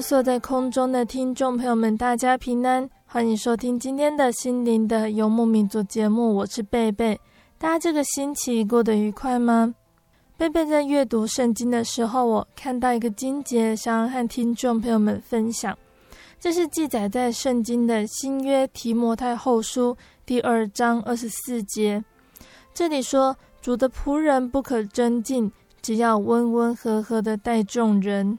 坐在空中的听众朋友们，大家平安，欢迎收听今天的心灵的游牧民族节目，我是贝贝。大家这个星期过得愉快吗？贝贝在阅读圣经的时候，我看到一个经节，想要和听众朋友们分享。这是记载在圣经的新约提摩太后书第二章二十四节。这里说：“主的仆人不可争竞，只要温温和和的待众人。”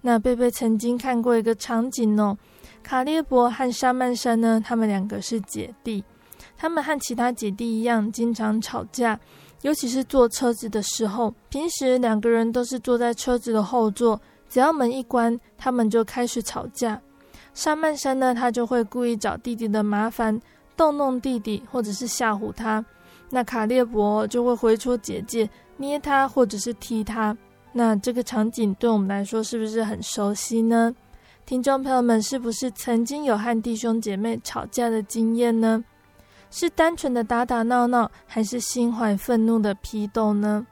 那贝贝曾经看过一个场景哦，卡列伯和沙曼珊呢，他们两个是姐弟，他们和其他姐弟一样，经常吵架，尤其是坐车子的时候。平时两个人都是坐在车子的后座，只要门一关，他们就开始吵架。沙曼珊呢，他就会故意找弟弟的麻烦，逗弄弟弟，或者是吓唬他。那卡列伯就会回戳姐姐，捏他，或者是踢他。那这个场景对我们来说是不是很熟悉呢？听众朋友们，是不是曾经有和弟兄姐妹吵架的经验呢？是单纯的打打闹闹，还是心怀愤怒的批斗呢？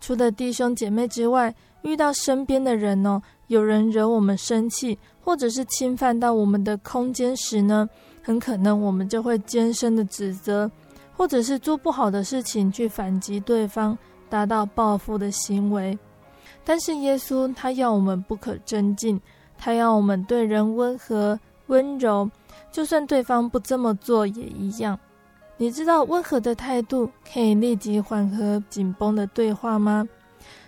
除了弟兄姐妹之外，遇到身边的人哦，有人惹我们生气，或者是侵犯到我们的空间时呢，很可能我们就会尖声的指责，或者是做不好的事情去反击对方，达到报复的行为。但是耶稣他要我们不可争竞，他要我们对人温和温柔，就算对方不这么做也一样。你知道温和的态度可以立即缓和紧绷的对话吗？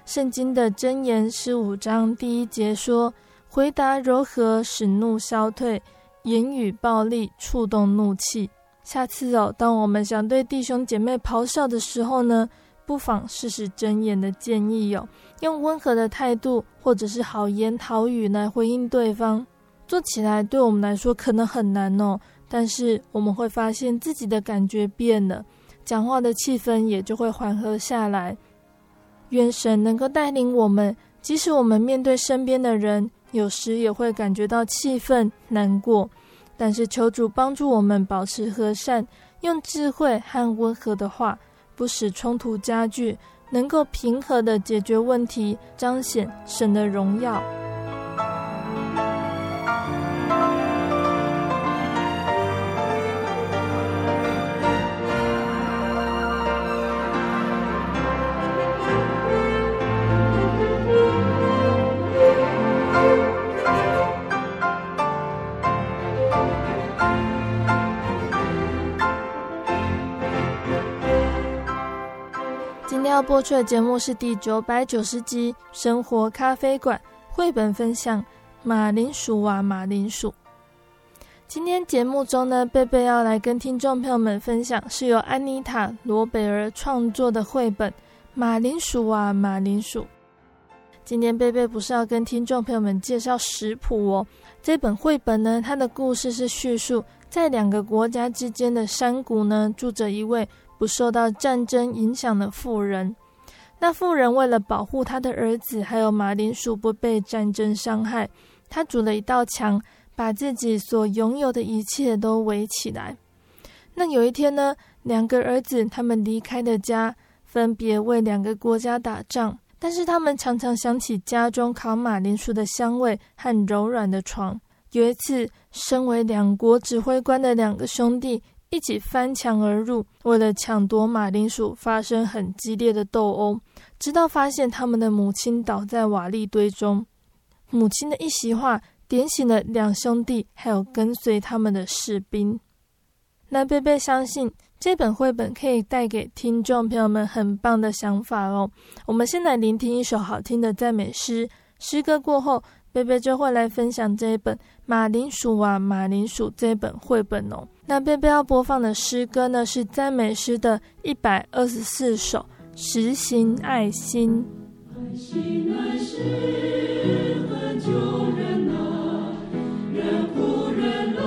圣经的箴言十五章第一节说：“回答柔和，使怒消退；言语暴力，触动怒气。”下次哦，当我们想对弟兄姐妹咆哮的时候呢，不妨试试箴言的建议哟、用温和的态度，或者是好言好语来回应对方，做起来对我们来说可能很难哦。但是我们会发现自己的感觉变了，讲话的气氛也就会缓和下来。愿神能够带领我们，即使我们面对身边的人，有时也会感觉到气愤难过，但是求主帮助我们保持和善，用智慧和温和的话，不使冲突加剧。能够平和的解决问题，彰显神的荣耀。要播出的节目是第九百九十集《生活咖啡馆》绘本分享《马铃薯啊马铃薯》。今天节目中呢，贝贝要来跟听众朋友们分享是由安妮塔·罗贝尔创作的绘本《马铃薯啊马铃薯》。今天贝贝不是要跟听众朋友们介绍食谱哦，这本绘本呢，它的故事是叙述在两个国家之间的山谷呢，住着一位。受到战争影响的富人，那富人为了保护他的儿子还有马铃薯不被战争伤害，他筑了一道墙，把自己所拥有的一切都围起来。那有一天呢，两个儿子他们离开的家，分别为两个国家打仗。但是他们常常想起家中烤马铃薯的香味和柔软的床。有一次，身为两国指挥官的两个兄弟一起翻墙而入，为了抢夺马铃薯，发生很激烈的斗殴，直到发现他们的母亲倒在瓦砾堆中。母亲的一席话点醒了两兄弟，还有跟随他们的士兵。那贝贝相信。这本绘本可以带给听众朋友们很棒的想法哦。我们先来聆听一首好听的赞美诗，诗歌过后，贝贝就会来分享这一本《马铃薯啊马铃薯》这本绘本哦。那贝贝要播放的诗歌呢，是赞美诗的一百二十四首，《实行爱心》。爱心爱是恒久忍耐，忍苦忍耐。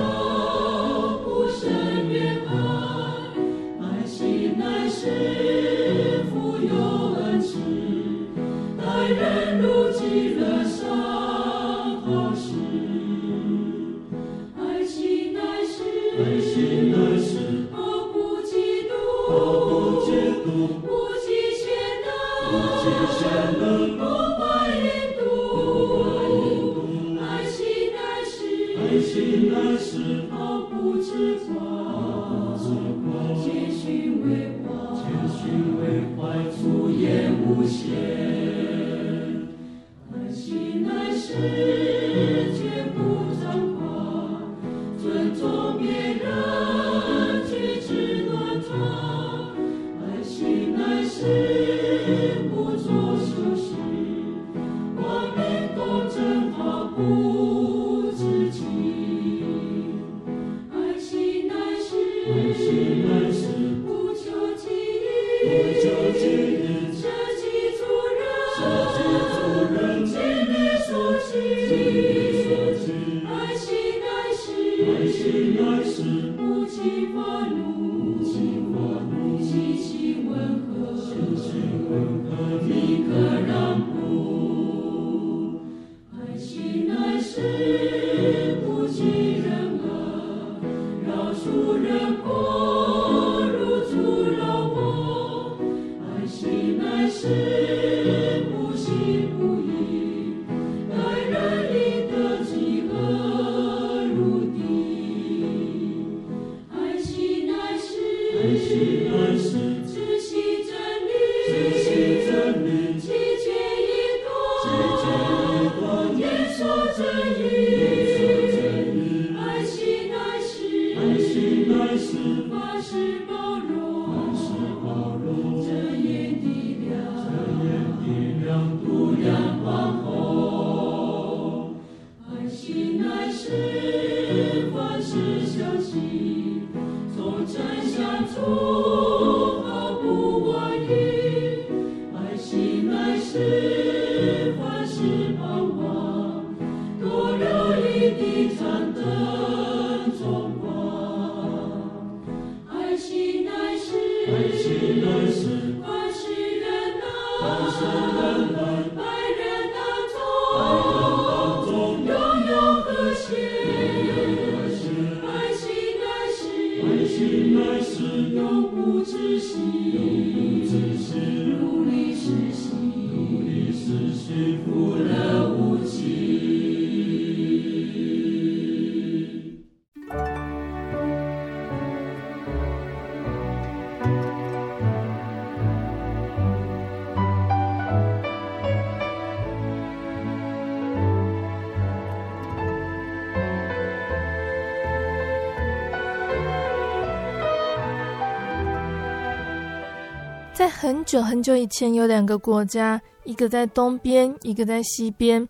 在很久很久以前，有两个国家，一个在东边，一个在西边。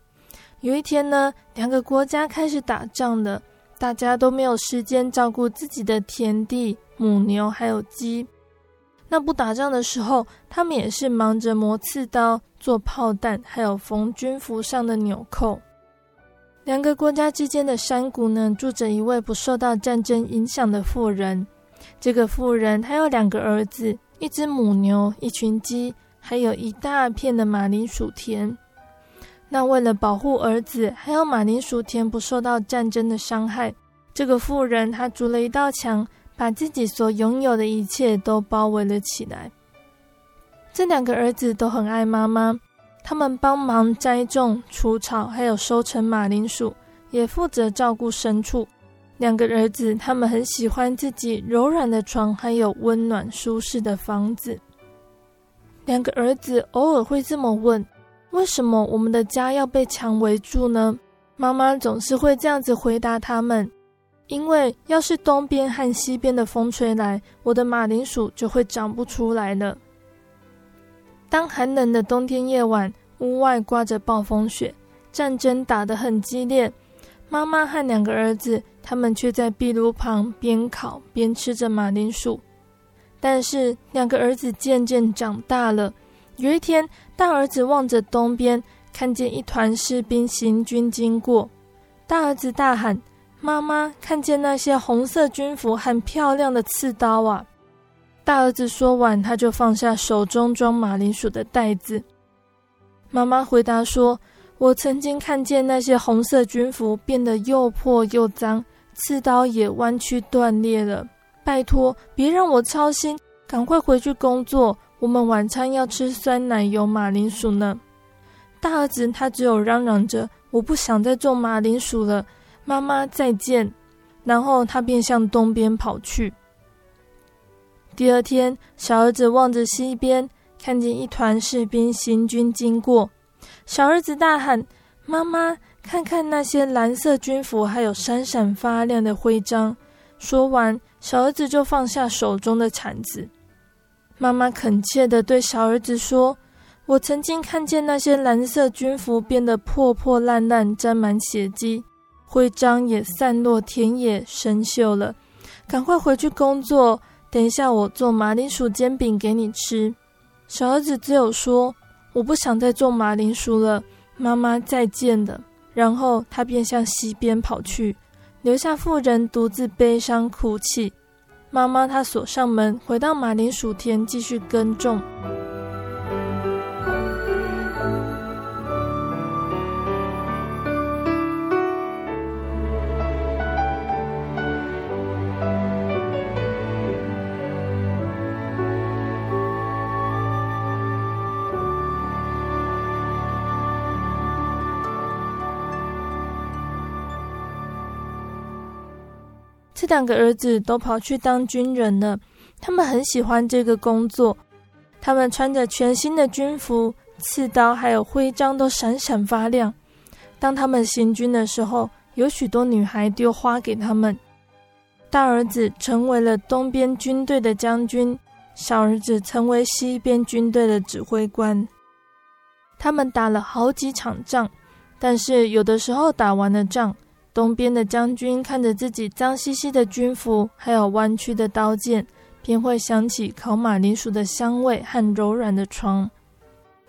有一天呢，两个国家开始打仗了，大家都没有时间照顾自己的田地、母牛还有鸡。那不打仗的时候，他们也是忙着磨刺刀、做炮弹，还有缝军服上的纽扣。两个国家之间的山谷呢，住着一位不受到战争影响的妇人。这个妇人她有两个儿子。一只母牛，一群鸡，还有一大片的马铃薯田。那为了保护儿子还有马铃薯田不受到战争的伤害，这个妇人她筑了一道墙，把自己所拥有的一切都包围了起来。这两个儿子都很爱妈妈，他们帮忙栽种、除草，还有收成马铃薯，也负责照顾牲畜。两个儿子他们很喜欢自己柔软的床，还有温暖舒适的房子。两个儿子偶尔会这么问。为什么我们的家要被墙围住呢？妈妈总是会这样子回答他们：因为要是东边和西边的风吹来，我的马铃薯就会长不出来了。当寒冷的冬天夜晚，屋外刮着暴风雪，战争打得很激烈，妈妈和两个儿子他们却在壁炉旁边烤边吃着马铃薯。但是两个儿子渐渐长大了。有一天，大儿子望着东边，看见一团士兵行军经过。大儿子大喊：“妈妈，看见那些红色军服和漂亮的刺刀啊！”大儿子说完，他就放下手中装马铃薯的袋子。妈妈回答说：“我曾经看见那些红色军服变得又破又脏，刺刀也弯曲断裂了。拜托，别让我操心，赶快回去工作。”我们晚餐要吃酸奶油马铃薯呢。大儿子他只有嚷嚷着：“我不想再种马铃薯了，妈妈再见。”然后他便向东边跑去。第二天，小儿子望着西边，看见一团士兵行军经过。小儿子大喊：“妈妈，看看那些蓝色军服，还有闪闪发亮的徽章。”说完，小儿子就放下手中的铲子。妈妈恳切地对小儿子说：“我曾经看见那些蓝色军服变得破破烂烂，沾满血迹，徽章也散落田野，生锈了。赶快回去工作，等一下我做马铃薯煎饼给你吃。”小儿子只有说：“我不想再做马铃薯了，妈妈再见了。”然后他便向西边跑去，留下妇人独自悲伤哭泣。妈妈，她锁上门，回到马铃薯田继续耕种。两个儿子都跑去当军人了，他们很喜欢这个工作。他们穿着全新的军服，刺刀还有徽章都闪闪发亮。当他们行军的时候，有许多女孩丢花给他们。大儿子成为了东边军队的将军，小儿子成为西边军队的指挥官。他们打了好几场仗，但是有的时候打完了仗。东边的将军看着自己脏兮兮的军服，还有弯曲的刀剑，便会想起烤马铃薯的香味和柔软的床。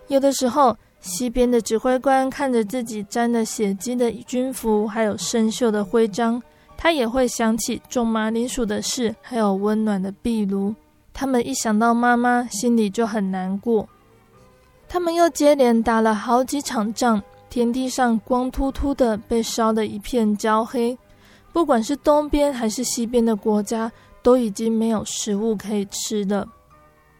有的时候，西边的指挥官看着自己沾了血迹的军服，还有生锈的徽章，他也会想起种马铃薯的事，还有温暖的壁炉。他们一想到妈妈，心里就很难过。他们又接连打了好几场仗。田地上光秃秃的，被烧得一片焦黑。不管是东边还是西边的国家，都已经没有食物可以吃了。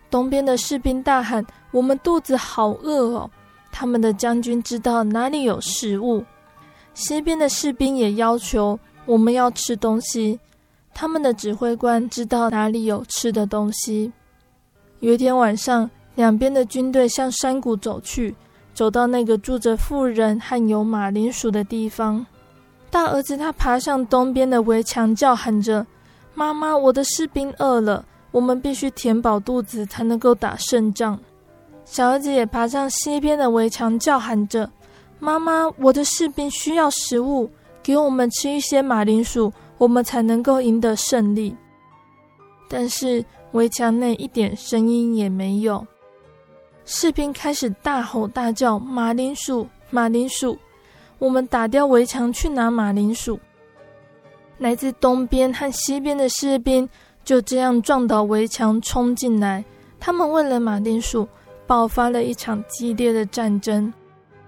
东边的士兵大喊：“我们肚子好饿哦！”他们的将军知道哪里有食物。西边的士兵也要求：“我们要吃东西。”他们的指挥官知道哪里有吃的东西。有一天晚上，两边的军队向山谷走去。走到那个住着妇人和有马铃薯的地方，大儿子他爬上东边的围墙，叫喊着：“妈妈，我的士兵饿了，我们必须填饱肚子才能够打胜仗。”小儿子也爬上西边的围墙，叫喊着：“妈妈，我的士兵需要食物，给我们吃一些马铃薯，我们才能够赢得胜利。”但是围墙内一点声音也没有。士兵开始大吼大叫：“马铃薯，马铃薯！我们打掉围墙去拿马铃薯。”来自东边和西边的士兵就这样撞倒围墙冲进来。他们为了马铃薯爆发了一场激烈的战争。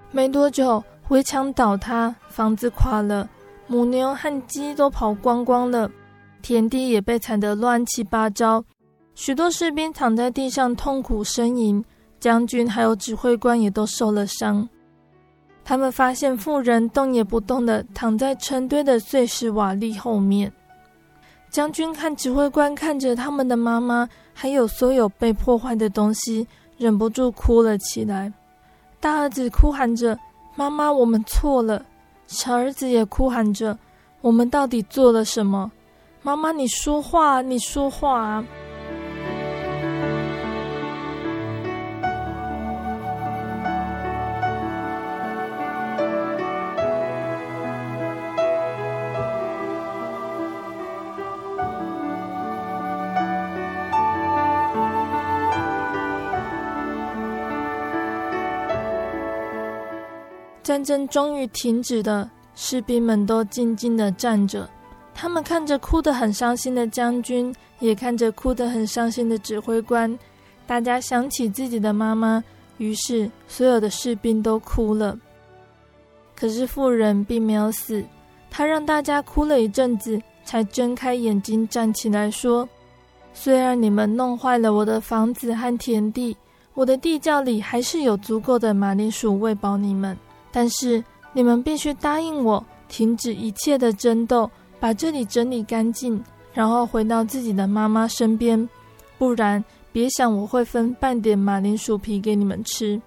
没多久，围墙倒塌，房子垮了，母牛和鸡都跑光光了，田地也被踩得乱七八糟。许多士兵躺在地上痛苦呻吟，将军还有指挥官也都受了伤。他们发现妇人动也不动地躺在成堆的碎石瓦砾后面。将军看指挥官看着他们的妈妈，还有所有被破坏的东西，忍不住哭了起来。大儿子哭喊着：“妈妈，我们错了。”小儿子也哭喊着：“我们到底做了什么？”妈妈，你说话，你说话啊！战争终于停止了，士兵们都静静的站着。他们看着哭得很伤心的将军，也看着哭得很伤心的指挥官。大家想起自己的妈妈，于是所有的士兵都哭了。可是妇人并没有死，她让大家哭了一阵子，才睁开眼睛站起来说：“虽然你们弄坏了我的房子和田地，我的地窖里还是有足够的马铃薯喂饱你们。”但是你们必须答应我，停止一切的争斗，把这里整理干净，然后回到自己的妈妈身边。不然，别想我会分半点马铃薯皮给你们吃。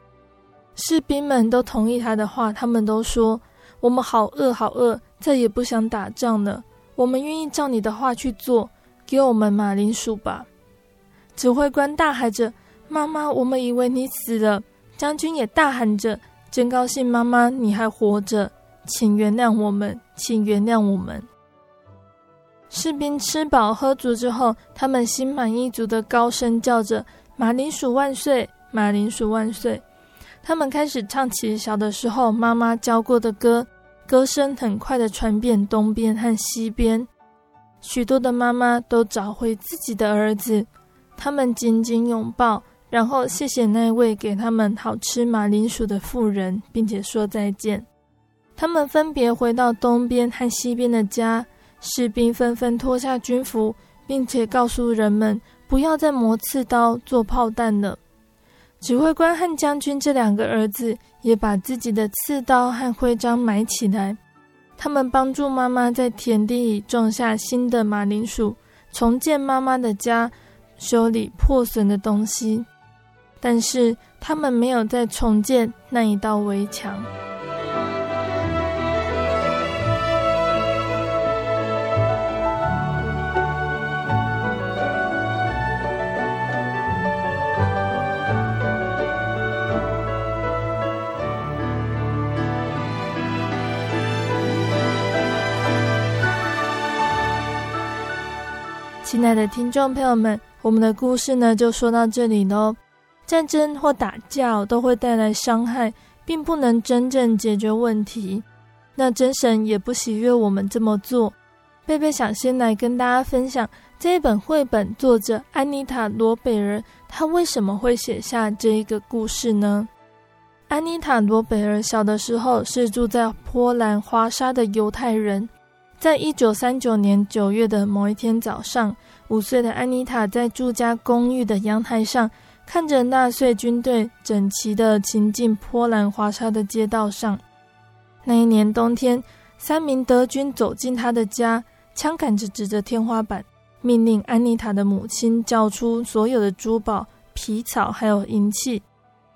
士兵们都同意他的话，他们都说：“我们好饿，好饿，再也不想打仗了。我们愿意照你的话去做，给我们马铃薯吧。”指挥官大喊着：“妈妈，我们以为你死了。”将军也大喊着。真高兴，妈妈，你还活着，请原谅我们，请原谅我们。士兵吃饱喝足之后，他们心满意足地高声叫着：“马铃薯万岁，马铃薯万岁！”他们开始唱起小的时候妈妈教过的歌，歌声很快地传遍东边和西边。许多的妈妈都找回自己的儿子，他们紧紧拥抱。然后谢谢那位给他们好吃马铃薯的妇人，并且说再见。他们分别回到东边和西边的家，士兵纷纷脱下军服，并且告诉人们不要再磨刺刀做炮弹了。指挥官和将军这两个儿子也把自己的刺刀和徽章埋起来。他们帮助妈妈在田地里种下新的马铃薯，重建妈妈的家，修理破损的东西。但是他们没有再重建那一道围墙。亲爱的听众朋友们，我们的故事呢就说到这里喽。战争或打架都会带来伤害，并不能真正解决问题。那真神也不喜悦我们这么做。贝贝想先来跟大家分享这一本绘本作者安妮塔·罗贝尔，她为什么会写下这一个故事呢？安妮塔·罗贝尔小的时候是住在波兰华沙的犹太人。在一九三九年九月的某一天早上，五岁的安妮塔在住家公寓的阳台上。看着纳粹军队整齐地行进波兰华沙的街道上，那一年冬天，三名德军走进他的家，枪杆子指着天花板，命令安妮塔的母亲交出所有的珠宝、皮草还有银器。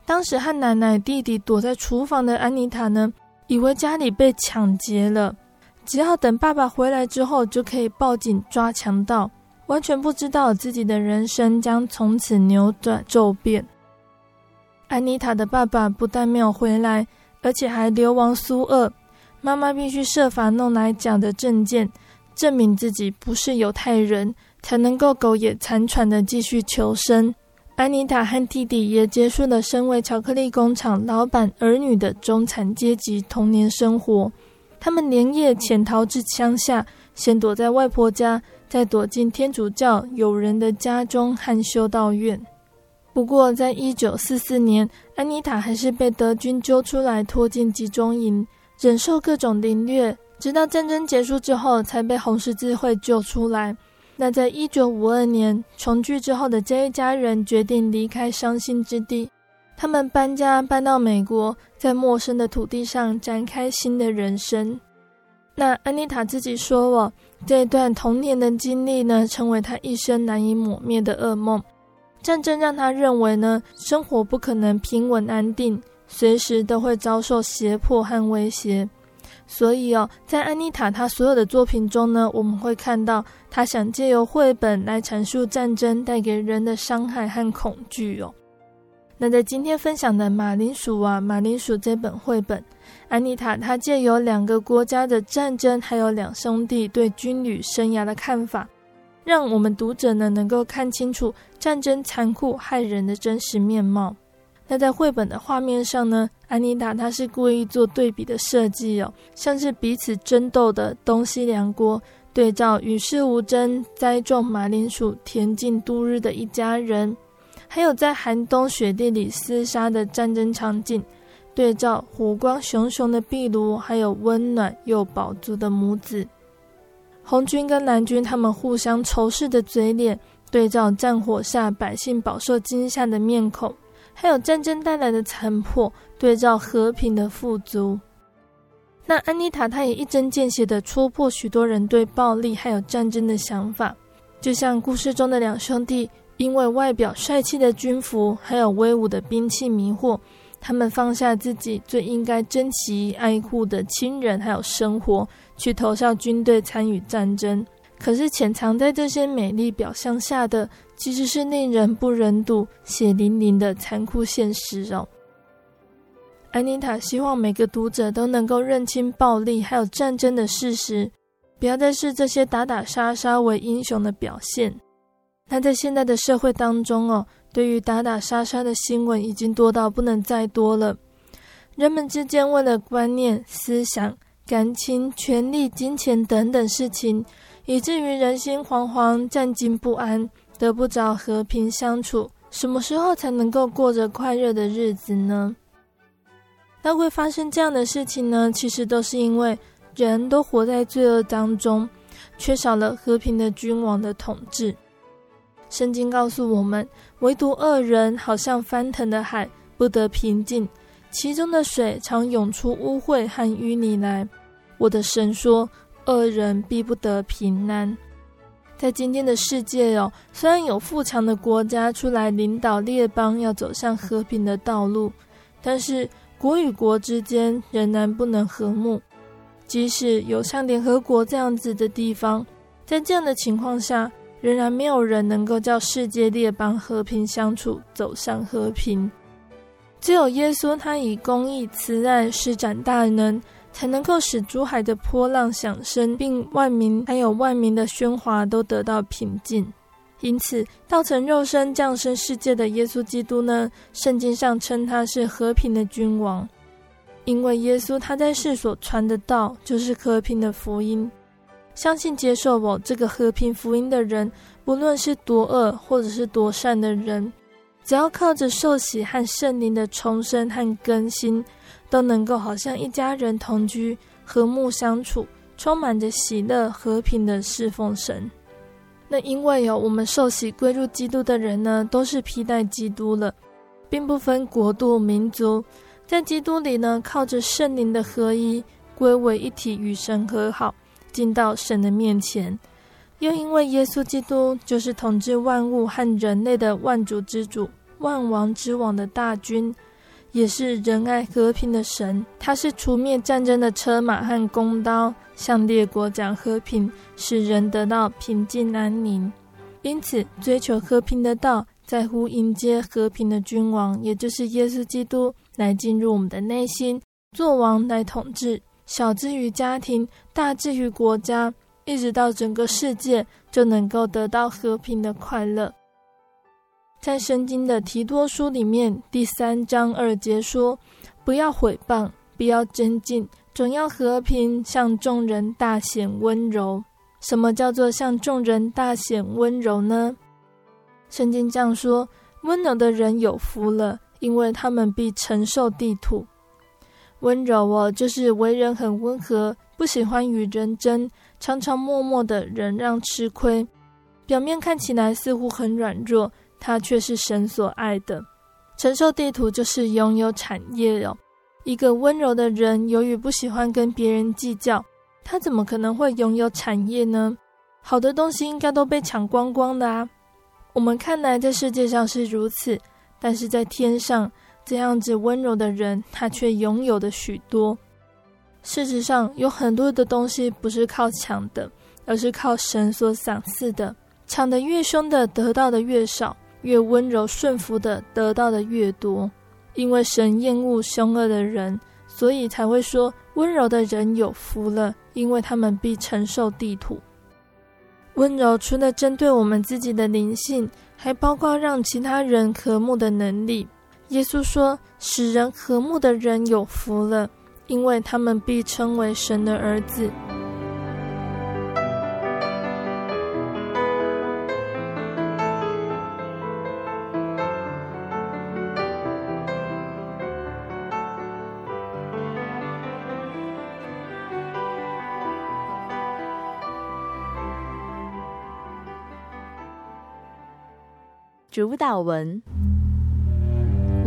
当时和奶奶、弟弟躲在厨房的安妮塔呢，以为家里被抢劫了，只要等爸爸回来之后，就可以报警抓强盗。完全不知道自己的人生将从此扭转骤变。安妮塔的爸爸不但没有回来，而且还流亡苏俄。妈妈必须设法弄来假的证件，证明自己不是犹太人，才能够苟延残喘地继续求生。安妮塔和弟弟也结束了身为巧克力工厂老板儿女的中产阶级童年生活。他们连夜潜逃至乡下，先躲在外婆家。再躲进天主教友人的家中和修道院。不过，在一九四四年，安妮塔还是被德军揪出来，拖进集中营，忍受各种凌虐，直到战争结束之后，才被红十字会救出来。那在一九五二年重聚之后的这一家人决定离开伤心之地，他们搬家搬到美国，在陌生的土地上展开新的人生。那安妮塔自己说：“哦，这段童年的经历呢，成为她一生难以抹灭的噩梦。”战争让她认为呢，生活不可能平稳安定，随时都会遭受胁迫和威胁。所以哦，在安妮塔她所有的作品中呢，我们会看到她想借由绘本来阐述战争带给人的伤害和恐惧哦。那在今天分享的《马铃薯啊，马铃薯》这本绘本，安妮塔她借由两个国家的战争，还有两兄弟对军旅生涯的看法。让我们读者呢能够看清楚战争残酷害人的真实面貌。那在绘本的画面上呢，安妮塔她是故意做对比的设计哦，像是彼此争斗的东西两国，对照与世无争栽种马铃薯恬静度日的一家人，还有在寒冬雪地里厮杀的战争场景，对照火光熊熊的壁炉，还有温暖又饱足的母子。红军跟蓝军他们互相仇视的嘴脸，对照战火下百姓饱受惊吓的面孔，还有战争带来的残破，对照和平的富足。那安妮塔她也一针见血地戳破许多人对暴力还有战争的想法，就像故事中的两兄弟，因为外表帅气的军服还有威武的兵器迷惑，他们放下自己最应该珍惜爱护的亲人还有生活。去投效军队参与战争，可是潜藏在这些美丽表象下的，其实是令人不忍睹、血淋淋的残酷现实哦。安妮塔希望每个读者都能够认清暴力还有战争的事实，不要再视这些打打杀杀为英雄的表现。那在现在的社会当中哦，对于打打杀杀的新闻已经多到不能再多了，人们之间为了观念、思想。感情、权力、金钱等等事情，以至于人心惶惶、战兢不安，得不着和平相处。什么时候才能够过着快乐的日子呢？那会发生这样的事情呢？其实都是因为人都活在罪恶当中，缺少了和平的君王的统治。圣经告诉我们，唯独恶人好像翻腾的海，不得平静，其中的水常涌出污秽和淤泥来。我的神说：“恶人必不得平安。”在今天的世界哦，虽然有富强的国家出来领导列邦要走向和平的道路，但是国与国之间仍然不能和睦。即使有像联合国这样子的地方，在这样的情况下，仍然没有人能够叫世界列邦和平相处，走向和平。只有耶稣，他以公义慈爱施展大能。才能够使珠海的波浪响声，并万民还有万民的喧哗都得到平静。因此，道成肉身降生世界的耶稣基督呢，圣经上称他是和平的君王，因为耶稣他在世所传的道就是和平的福音。相信接受我这个和平福音的人，不论是多恶或者是多善的人，只要靠着受洗和圣灵的重生和更新。都能够好像一家人同居，和睦相处，充满着喜乐、和平的侍奉神。那因为有我们受洗归入基督的人呢，都是披戴基督了，并不分国度、民族，在基督里呢，靠着圣灵的合一，归为一体，与神和好，进到神的面前。又因为耶稣基督就是统治万物和人类的万主之主、万王之王的大君。也是仁爱和平的神，他是除灭战争的车马和弓刀，向列国讲和平，使人得到平静安宁。因此，追求和平的道，在乎迎接和平的君王，也就是耶稣基督，来进入我们的内心，做王来统治。小至于家庭，大至于国家，一直到整个世界，就能够得到和平的快乐。在圣经的提多书里面，第三章二节说：“不要毁谤，不要争竞，总要和平，向众人大显温柔。”什么叫做向众人大显温柔呢？圣经这样说：“温柔的人有福了，因为他们必承受地土。温柔哦，就是为人很温和，不喜欢与人争，常常默默的忍让吃亏。表面看起来似乎很软弱，他却是神所爱的。承受地图就是拥有产业哦。一个温柔的人，由于不喜欢跟别人计较，他怎么可能会拥有产业呢？好的东西应该都被抢光光的啊！我们看来在世界上是如此，但是在天上，这样子温柔的人，他却拥有的许多。事实上，有很多的东西不是靠抢的，而是靠神所赏赐的。抢得越凶的，得到的越少；越温柔顺服的，得到的越多。因为神厌恶凶恶的人，所以才会说温柔的人有福了，因为他们必承受地土。温柔除了针对我们自己的灵性，还包括让其他人和睦的能力。耶稣说：“使人和睦的人有福了，因为他们必称为神的儿子。”主导文：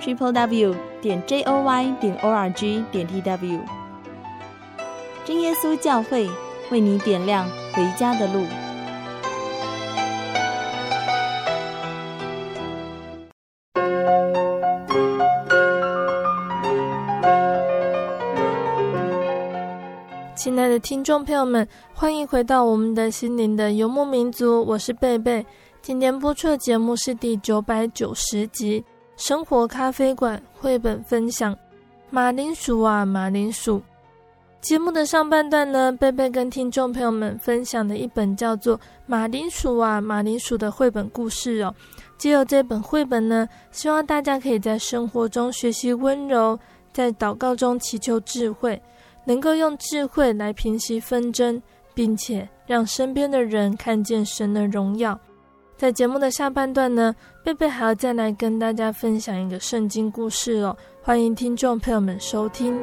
Triple w 点 j o y 点 o r g 点 t w 真耶稣教会为你点亮回家的路。亲爱的听众朋友们，欢迎回到我们的心灵的游牧民族，我是贝贝。今天播出的节目是第九百九十集。生活咖啡馆绘本分享：马铃薯啊，马铃薯。节目的上半段呢，贝贝跟听众朋友们分享的一本叫做《马铃薯啊马铃薯》的绘本故事哦。借由这本绘本呢，希望大家可以在生活中学习温柔，在祷告中祈求智慧，能够用智慧来平息纷争，并且让身边的人看见神的荣耀。在节目的下半段呢，贝贝还要再来跟大家分享一个圣经故事哦，欢迎听众朋友们收听。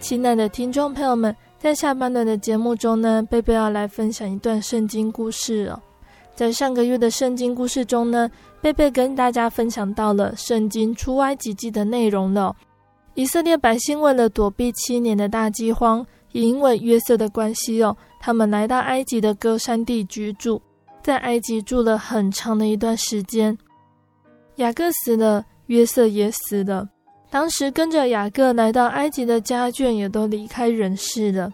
亲爱的听众朋友们，在下半段的节目中呢，贝贝要来分享一段圣经故事哦。在上个月的圣经故事中呢，贝贝跟大家分享到了圣经出埃及记的内容了。以色列百姓为了躲避七年的大饥荒，也因为约瑟的关系哦，他们来到埃及的歌山地居住，在埃及住了很长的一段时间。雅各死了，约瑟也死了。当时跟着雅各来到埃及的家眷也都离开人世了，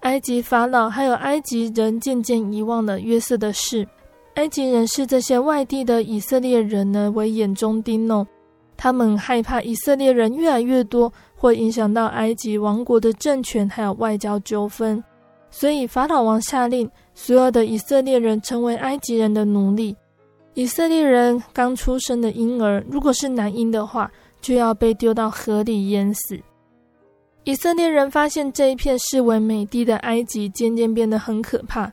埃及法老还有埃及人渐渐遗忘了约瑟的事，埃及人视这些外地的以色列人呢为眼中钉哦，他们害怕以色列人越来越多，会影响到埃及王国的政权还有外交纠纷，所以法老王下令所有的以色列人成为埃及人的奴隶，以色列人刚出生的婴儿如果是男婴的话，就要被丢到河里淹死。以色列人发现这一片视为美地的埃及渐渐变得很可怕，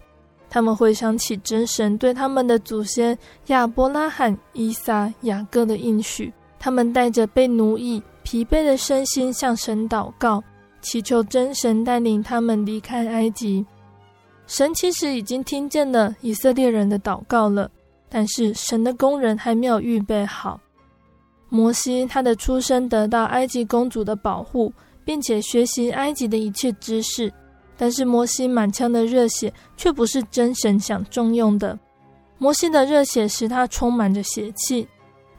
他们回想起真神对他们的祖先亚伯拉罕、以撒、雅各的应许，他们带着被奴役、疲惫的身心向神祷告，祈求真神带领他们离开埃及。神其实已经听见了以色列人的祷告了，但是神的工人还没有预备好。摩西，他的出生得到埃及公主的保护，并且学习埃及的一切知识。但是摩西满腔的热血却不是真神想重用的。摩西的热血使他充满着邪气。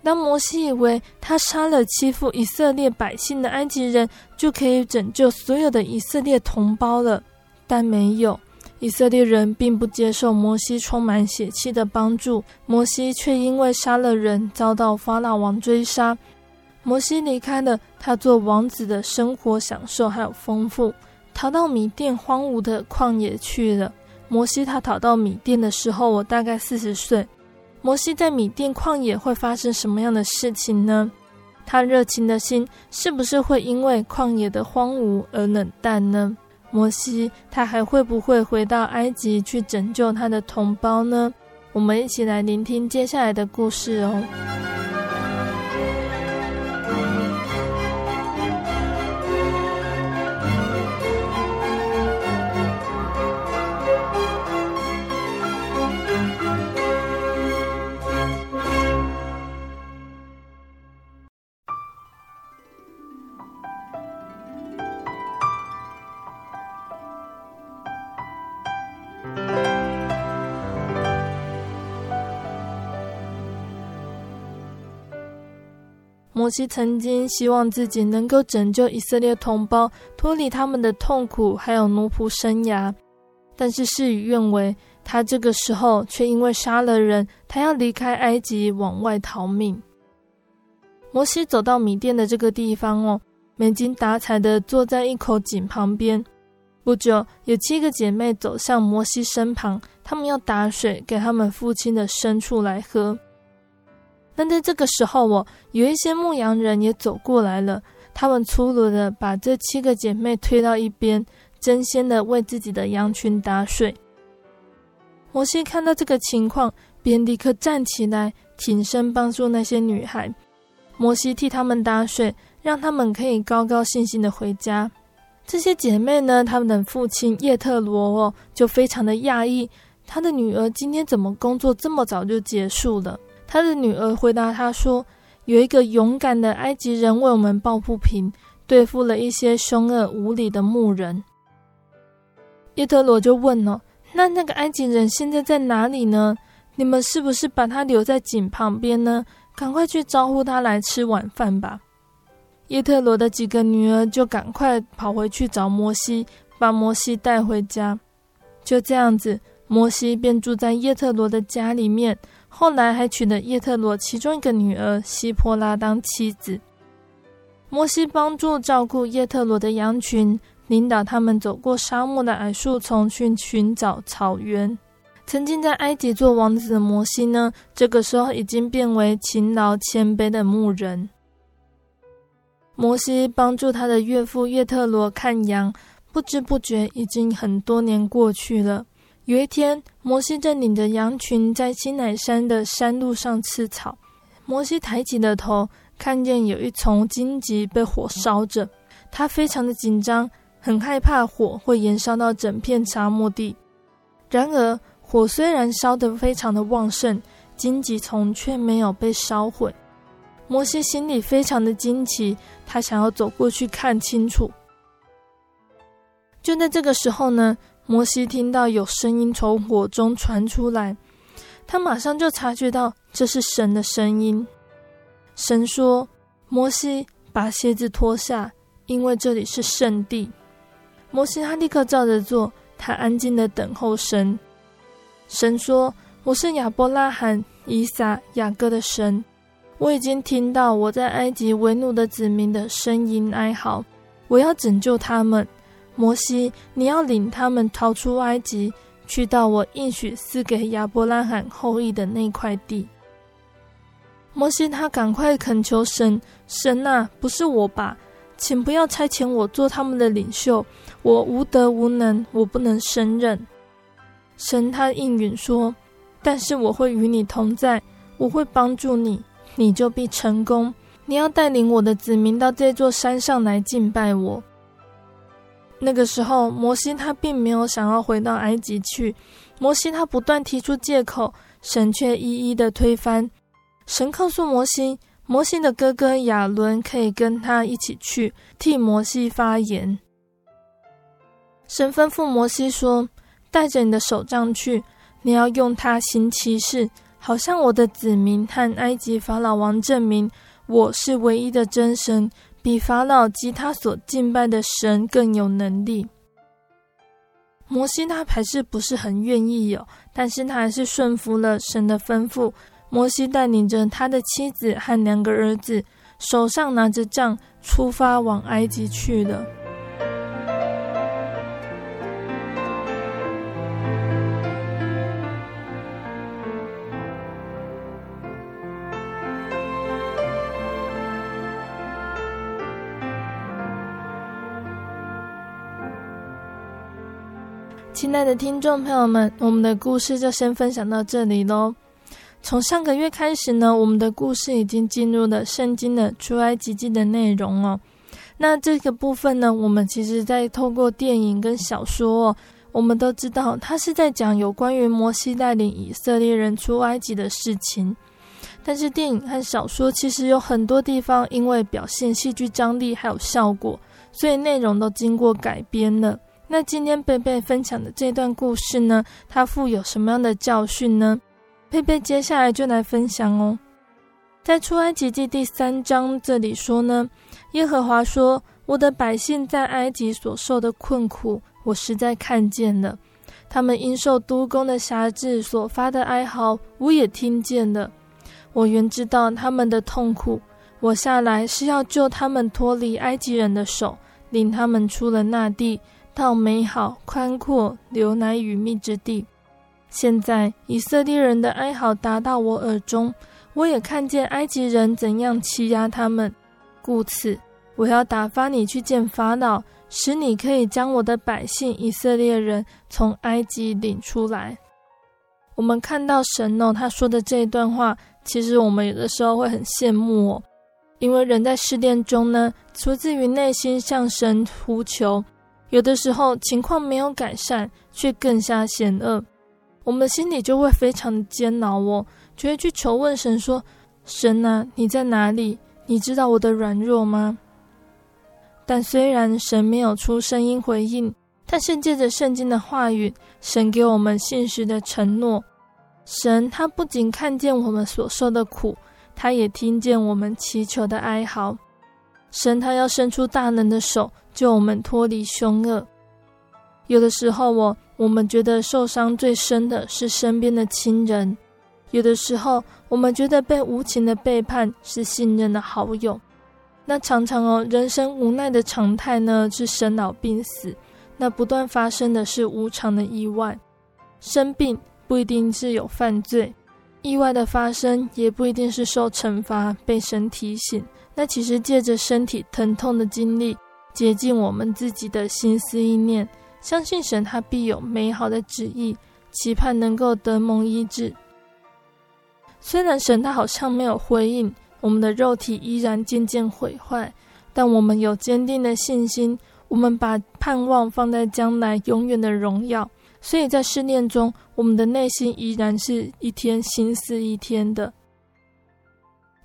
当摩西以为他杀了欺负以色列百姓的埃及人，就可以拯救所有的以色列同胞了，但没有。以色列人并不接受摩西充满血气的帮助，摩西却因为杀了人，遭到法老王追杀。摩西离开了他做王子的生活享受还有丰富，逃到米甸荒芜的旷野去了。摩西他逃到米甸的时候，我大概四十岁。摩西在米甸旷野会发生什么样的事情呢？他热情的心是不是会因为旷野的荒芜而冷淡呢？摩西，他还会不会回到埃及去拯救他的同胞呢？我们一起来聆听接下来的故事哦。摩西曾经希望自己能够拯救以色列同胞，脱离他们的痛苦，还有奴仆生涯。但是事与愿违，他这个时候却因为杀了人，他要离开埃及往外逃命。摩西走到米甸的这个地方哦，没精打采的坐在一口井旁边。不久，有七个姐妹走向摩西身旁，她们要打水给他们父亲的牲畜来喝。但在这个时候，我有一些牧羊人也走过来了。他们粗鲁的把这七个姐妹推到一边，争先的为自己的羊群打水。摩西看到这个情况，便立刻站起来，挺身帮助那些女孩。摩西替他们打水，让他们可以高高兴兴的回家。这些姐妹呢，他们的父亲叶特罗哦，就非常的讶异，他的女儿今天怎么工作这么早就结束了？他的女儿回答他说：“有一个勇敢的埃及人为我们抱不平，对付了一些凶恶无理的牧人。”叶特罗就问了：“那那个埃及人现在在哪里呢？你们是不是把他留在井旁边呢？赶快去招呼他来吃晚饭吧。”叶特罗的几个女儿就赶快跑回去找摩西，把摩西带回家。就这样子，摩西便住在叶特罗的家里面。后来还娶了叶特罗其中一个女儿西波拉当妻子。摩西帮助照顾叶特罗的羊群，领导他们走过沙漠的矮树丛去寻找草原。曾经在埃及做王子的摩西呢，这个时候已经变为勤劳谦卑的牧人。摩西帮助他的岳父叶特罗看羊，不知不觉已经很多年过去了。有一天，摩西正领着羊群在西乃山的山路上吃草。摩西抬起了头，看见有一丛荆棘被火烧着，他非常的紧张，很害怕火会延烧到整片沙漠地。然而，火虽然烧得非常的旺盛，荆棘丛却没有被烧毁。摩西心里非常的惊奇，他想要走过去看清楚。就在这个时候呢，摩西听到有声音从火中传出来，他马上就察觉到这是神的声音。神说：“摩西，把鞋子脱下，因为这里是圣地。”摩西他立刻照着做，他安静的等候神。神说：“我是亚伯拉罕、以撒、雅各的神。”我已经听到我在埃及为奴的子民的呻吟哀嚎，我要拯救他们。摩西，你要领他们逃出埃及，去到我应许赐给亚伯拉罕后裔的那块地。摩西他赶快恳求神：神啊，不是我吧？请不要差遣我做他们的领袖，我无德无能，我不能胜任。神他应允说：但是我会与你同在，我会帮助你。你就必成功。你要带领我的子民到这座山上来敬拜我。那个时候，摩西他并没有想要回到埃及去。摩西他不断提出借口，神却一一的推翻。神告诉摩西，摩西的哥哥亚伦可以跟他一起去替摩西发言。神吩咐摩西说：“带着你的手杖去，你要用它行奇事。”好像我的子民和埃及法老王证明我是唯一的真神，比法老及他所敬拜的神更有能力。摩西他还是不是很愿意哦，但是他还是顺服了神的吩咐。摩西带领着他的妻子和两个儿子，手上拿着杖，出发往埃及去了。爱的听众朋友们，我们的故事就先分享到这里喽。从上个月开始呢，我们的故事已经进入了圣经的出埃及记的内容哦。那这个部分呢，我们其实在透过电影跟小说哦，我们都知道它是在讲有关于摩西带领以色列人出埃及的事情。但是电影和小说其实有很多地方因为表现戏剧张力还有效果，所以内容都经过改编了。那今天贝贝分享的这段故事呢，它附有什么样的教训呢？贝贝接下来就来分享哦。在出埃及记第三章这里说呢，耶和华说：“我的百姓在埃及所受的困苦，我实在看见了；他们因受督工的辖制所发的哀嚎，我也听见了。我原知道他们的痛苦，我下来是要救他们脱离埃及人的手，领他们出了那地。”到美好、宽阔、流奶与蜜之地。现在以色列人的哀嚎达到我耳中，我也看见埃及人怎样欺压他们。故此，我要打发你去见法老，使你可以将我的百姓以色列人从埃及领出来。我们看到神哦，他说的这一段话，其实我们有的时候会很羡慕哦，因为人在试炼中呢，出自于内心向神呼求。有的时候情况没有改善，却更加险恶，我们心里就会非常的煎熬哦，就会去求问神说：“神啊，你在哪里？你知道我的软弱吗？”但虽然神没有出声音回应，但是借着圣经的话语，神给我们信实的承诺。神他不仅看见我们所受的苦，他也听见我们祈求的哀嚎。神他要伸出大能的手，救我们脱离凶恶。有的时候，我我们觉得受伤最深的是身边的亲人；有的时候，我们觉得被无情的背叛是信任的好友。那常常哦，人生无奈的常态呢，是生老病死。那不断发生的是无常的意外。生病不一定是有犯罪，意外的发生也不一定是受惩罚、被神提醒。那其实借着身体疼痛的经历，洁净我们自己的心思意念。相信神，他必有美好的旨意，期盼能够得蒙医治。虽然神他好像没有回应，我们的肉体依然渐渐毁坏，但我们有坚定的信心，我们把盼望放在将来永远的荣耀。所以在试炼中，我们的内心依然是一天新似一天的。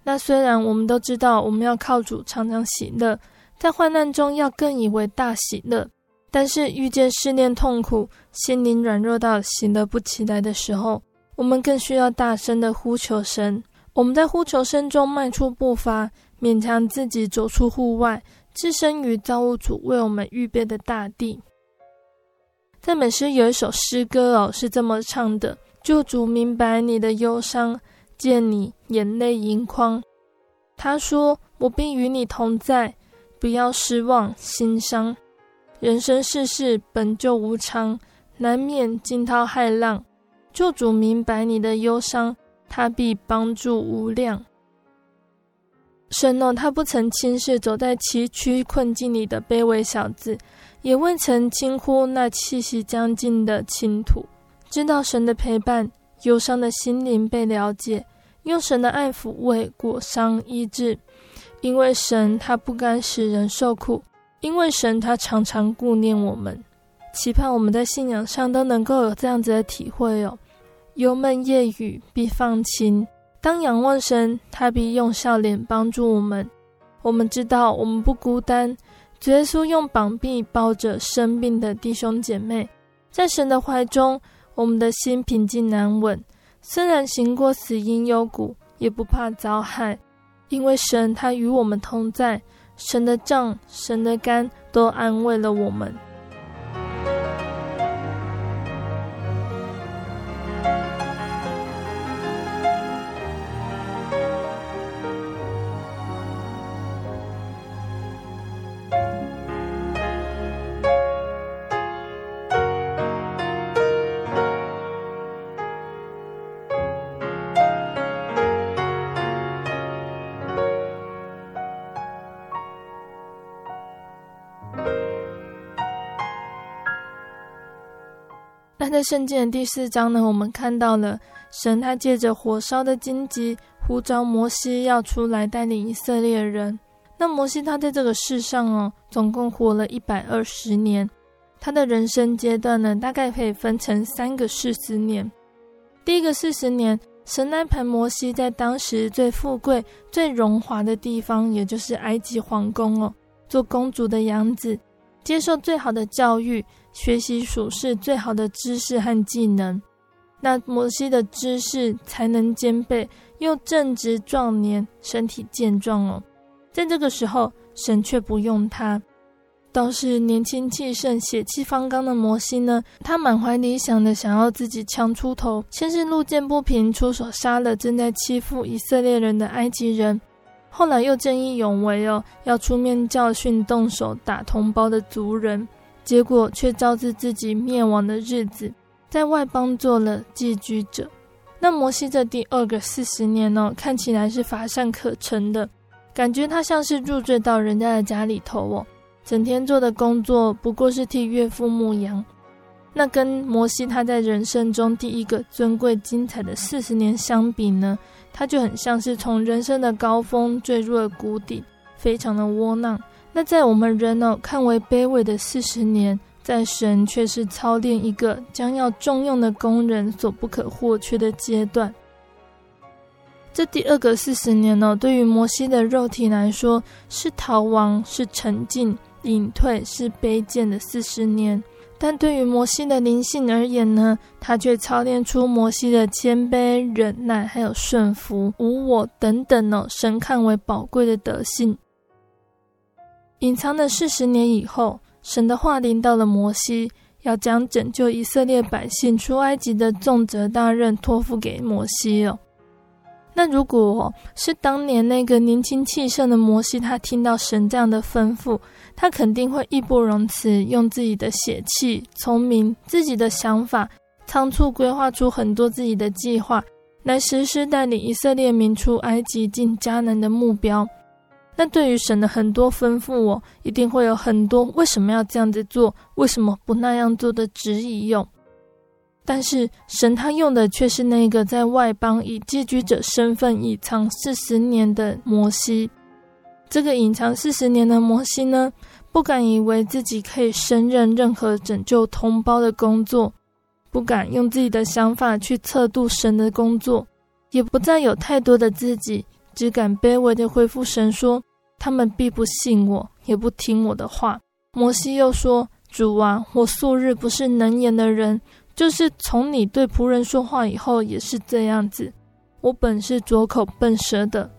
那虽然我们都知道，我们要靠主常常喜乐，在患难中要更以为大喜乐。但是遇见试炼痛苦，心灵软弱到行得不起来的时候，我们更需要大声的呼求神。我们在呼求声中迈出步伐，勉强自己走出户外，置身于造物主为我们预备的大地。赞美诗有一首诗歌哦，是这么唱的：救主明白你的忧伤，见你眼泪盈眶。他说：“我必与你同在，不要失望心伤。”人生世事本就无常，难免惊涛骇浪。救主明白你的忧伤，他必帮助无量。神哦，他不曾轻视走在崎岖困境里的卑微小子，也未曾轻忽那气息将尽的倾土。知道神的陪伴，忧伤的心灵被了解，用神的爱抚慰裹伤医治。因为神他不甘使人受苦。因为神他常常顾念我们，期盼我们在信仰上都能够有这样子的体会哦。忧闷夜雨必放晴，当仰望神，他必用笑脸帮助我们。我们知道我们不孤单，耶稣用膀臂抱着生病的弟兄姐妹，在神的怀中，我们的心平静安稳。虽然行过死荫幽谷，也不怕遭害，因为神他与我们同在。神的杖、神的竿都安慰了我们。那在圣经的第四章呢，我们看到了神他借着火烧的荆棘呼召摩西要出来带领以色列人。那摩西他在这个世上哦，总共活了一百二十年。他的人生阶段呢，大概可以分成三个四十年。第一个四十年，神安排摩西在当时最富贵、最荣华的地方，也就是埃及皇宫哦，做公主的养子，接受最好的教育。学习属世最好的知识和技能，那摩西的知识才能兼备，又正值壮年，身体健壮哦。在这个时候，神却不用他，倒是年轻气盛、血气方刚的摩西呢，他满怀理想的想要自己强出头，先是路见不平，出手杀了正在欺负以色列人的埃及人，后来又见义勇为哦，要出面教训动手打同胞的族人。结果却招致自己灭亡的日子，在外邦做了寄居者。那摩西这第二个四十年呢、哦，看起来是乏善可陈的，感觉他像是入赘到人家的家里头哦，整天做的工作不过是替岳父牧羊。那跟摩西他在人生中第一个尊贵精彩的四十年相比呢，他就很像是从人生的高峰坠入了谷底，非常的窝囊。那在我们人呢，看为卑微的四十年，在神却是操练一个将要重用的工人所不可或缺的阶段。这第二个四十年呢，对于摩西的肉体来说，是逃亡，是沉静、隐退，是卑贱的四十年。但对于摩西的灵性而言呢，他却操练出摩西的谦卑、忍耐，还有顺服、无我等等哦，神看为宝贵的德性。隐藏了四十年以后，神的话临到了摩西，要将拯救以色列百姓出埃及的重责大任托付给摩西了。那如果是当年那个年轻气盛的摩西，他听到神这样的吩咐，他肯定会义不容辞，用自己的血气、聪明、自己的想法，仓促规划出很多自己的计划，来实施带领以色列民出埃及进迦南的目标。但对于神的很多吩咐，我一定会有很多为什么要这样子做，为什么不那样做的质疑用。但是神他用的却是那个在外邦以寄居者身份隐藏四十年的摩西。这个隐藏四十年的摩西呢，不敢以为自己可以胜任任何拯救同胞的工作，不敢用自己的想法去测度神的工作，也不再有太多的自己，只敢卑微的回复神说：“他们必不信我，也不听我的话。”摩西又说：“主啊，我素日不是能言的人。”就是从你对仆人说话以后也是这样子，我本是拙口笨舌的。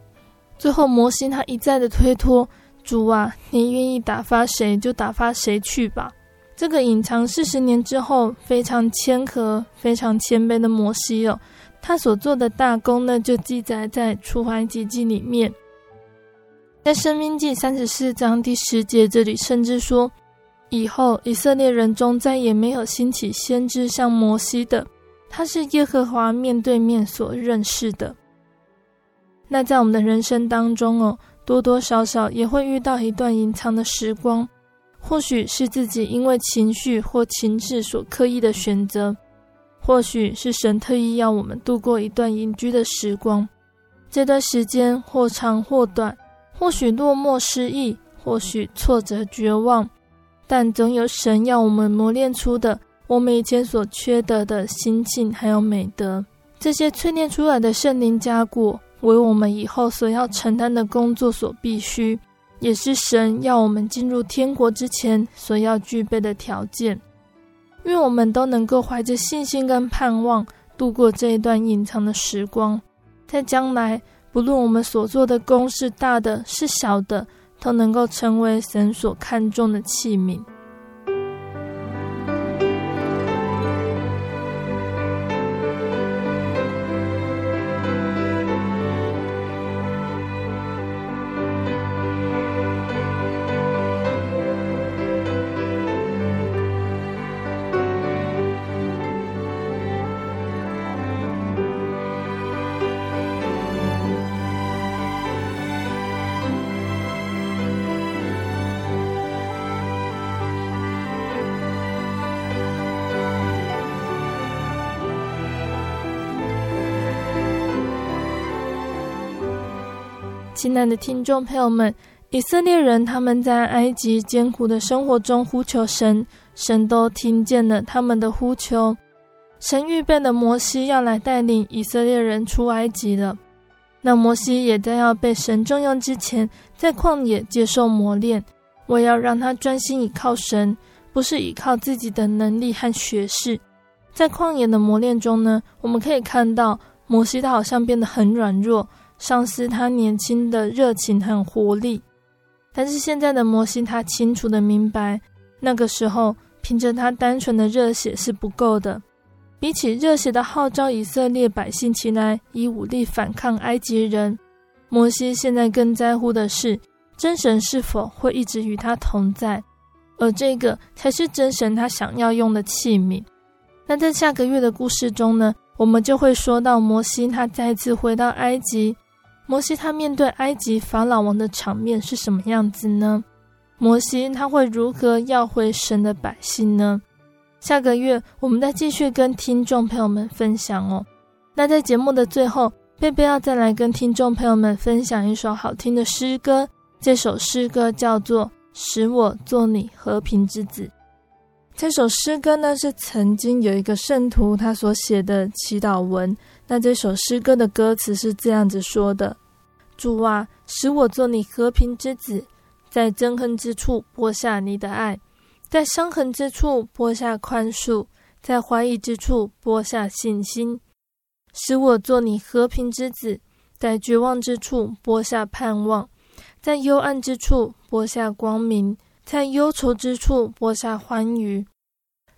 最后摩西他一再的推脱，主啊，你愿意打发谁就打发谁去吧。这个隐藏四十年之后非常谦和、非常谦卑的摩西哦，他所做的大功呢，就记载在出埃及记里面，在生命记三十四章第十节这里，甚至说。以后，以色列人中再也没有兴起先知像摩西的，他是耶和华面对面所认识的。那在我们的人生当中哦，多多少少也会遇到一段隐藏的时光，或许是自己因为情绪或情志所刻意的选择，或许是神特意要我们度过一段隐居的时光。这段时间或长或短，或许落寞失意，或许挫折绝望。但总有神要我们磨练出的，我们以前所缺得的心境还有美德，这些淬炼出来的圣灵迦果，为我们以后所要承担的工作所必须，也是神要我们进入天国之前所要具备的条件。愿我们都能够怀着信心跟盼望，度过这一段隐藏的时光，在将来，不论我们所做的功是大的是小的。都能够成为神所看重的器皿。亲爱的听众朋友们，以色列人他们在埃及艰苦的生活中呼求神，神都听见了他们的呼求。神预备了摩西要来带领以色列人出埃及了。那摩西也在要被神重用之前，在旷野接受磨练。我要让他专心倚靠神，不是倚靠自己的能力和学识。在旷野的磨练中呢，我们可以看到摩西他好像变得很软弱。丧失他年轻的热情和活力，但是现在的摩西他清楚的明白，那个时候凭着他单纯的热血是不够的。比起热血的号召以色列百姓起来以武力反抗埃及人，摩西现在更在乎的是真神是否会一直与他同在，而这个才是真神他想要用的器皿。那在下个月的故事中呢，我们就会说到摩西他再次回到埃及。摩西他面对埃及法老王的场面是什么样子呢？摩西他会如何要回神的百姓呢？下个月我们再继续跟听众朋友们分享哦。那在节目的最后，贝贝要再来跟听众朋友们分享一首好听的诗歌。这首诗歌叫做《使我做你和平之子》。这首诗歌呢是曾经有一个圣徒他所写的祈祷文。那这首诗歌的歌词是这样子说的。主啊，使我做你和平之子，在憎恨之处播下你的爱，在伤痕之处播下宽恕，在怀疑之处播下信心，使我做你和平之子，在绝望之处播下盼望，在幽暗之处播下光明，在忧愁之处播下欢愉，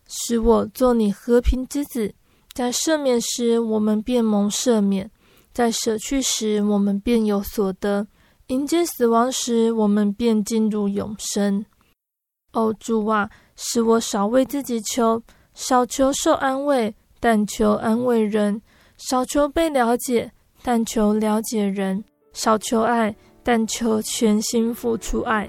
使我做你和平之子，在赦免时我们便蒙赦免，在舍去时我们便有所得，迎接死亡时我们便进入永生。哦，主啊，使我少为自己求，少求受安慰，但求安慰人；少求被了解，但求了解人；少求爱，但求全心付出爱。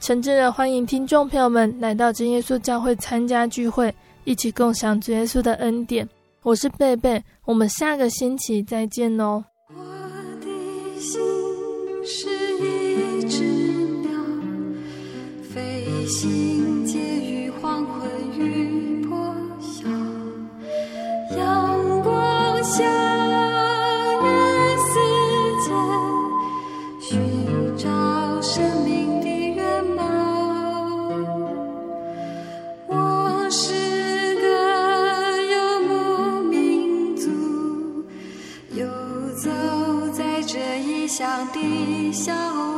诚挚的欢迎听众朋友们来到真耶稣教会参加聚会，一起共享主耶稣的恩典。我是贝贝，我们下个星期再见哦。我的心是一只鸟，飞行。夜雨黄昏雨破晓，阳光下。笑。